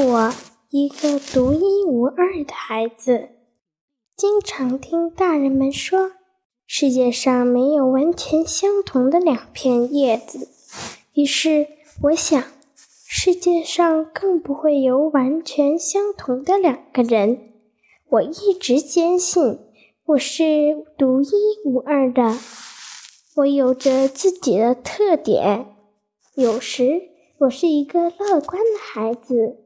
我一个独一无二的孩子，经常听大人们说，世界上没有完全相同的两片叶子。于是我想，世界上更不会有完全相同的两个人。我一直坚信，我是独一无二的，我有着自己的特点。有时，我是一个乐观的孩子。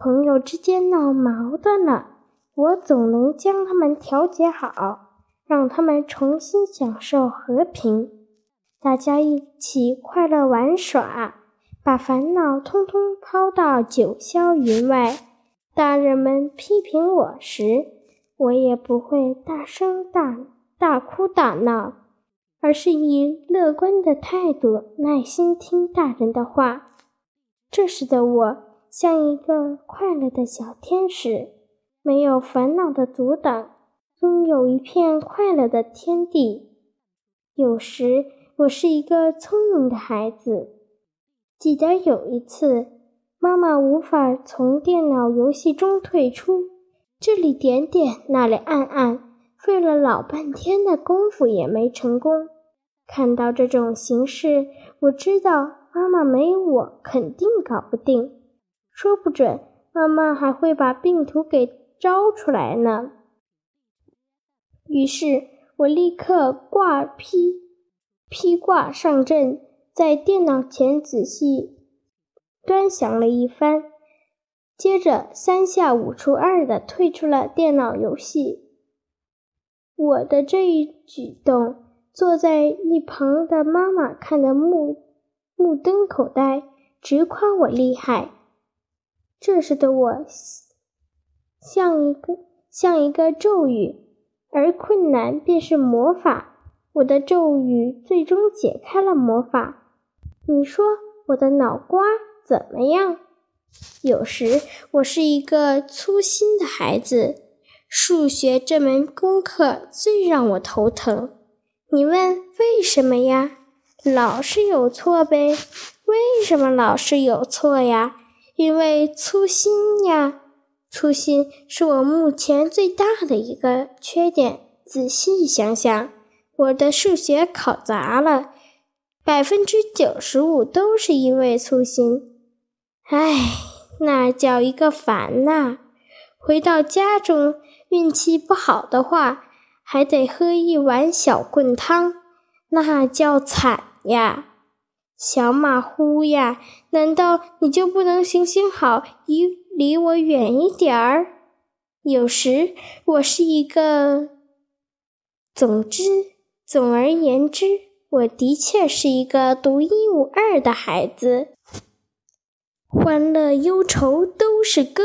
朋友之间闹矛盾了，我总能将他们调节好，让他们重新享受和平。大家一起快乐玩耍，把烦恼通通抛到九霄云外。大人们批评我时，我也不会大声大大哭大闹，而是以乐观的态度耐心听大人的话。这时的我。像一个快乐的小天使，没有烦恼的阻挡，拥有一片快乐的天地。有时，我是一个聪明的孩子。记得有一次，妈妈无法从电脑游戏中退出，这里点点，那里按按，费了老半天的功夫也没成功。看到这种形式，我知道妈妈没我，肯定搞不定。说不准，妈妈还会把病毒给招出来呢。于是我立刻挂披披挂上阵，在电脑前仔细端详了一番，接着三下五除二的退出了电脑游戏。我的这一举动，坐在一旁的妈妈看得目目瞪口呆，直夸我厉害。这时的我像一个像一个咒语，而困难便是魔法。我的咒语最终解开了魔法。你说我的脑瓜怎么样？有时我是一个粗心的孩子，数学这门功课最让我头疼。你问为什么呀？老是有错呗？为什么老是有错呀？因为粗心呀，粗心是我目前最大的一个缺点。仔细想想，我的数学考砸了，百分之九十五都是因为粗心。唉，那叫一个烦呐！回到家中，运气不好的话，还得喝一碗小棍汤，那叫惨呀！小马虎呀，难道你就不能行行好，离离我远一点儿？有时我是一个……总之，总而言之，我的确是一个独一无二的孩子。欢乐忧愁都是歌。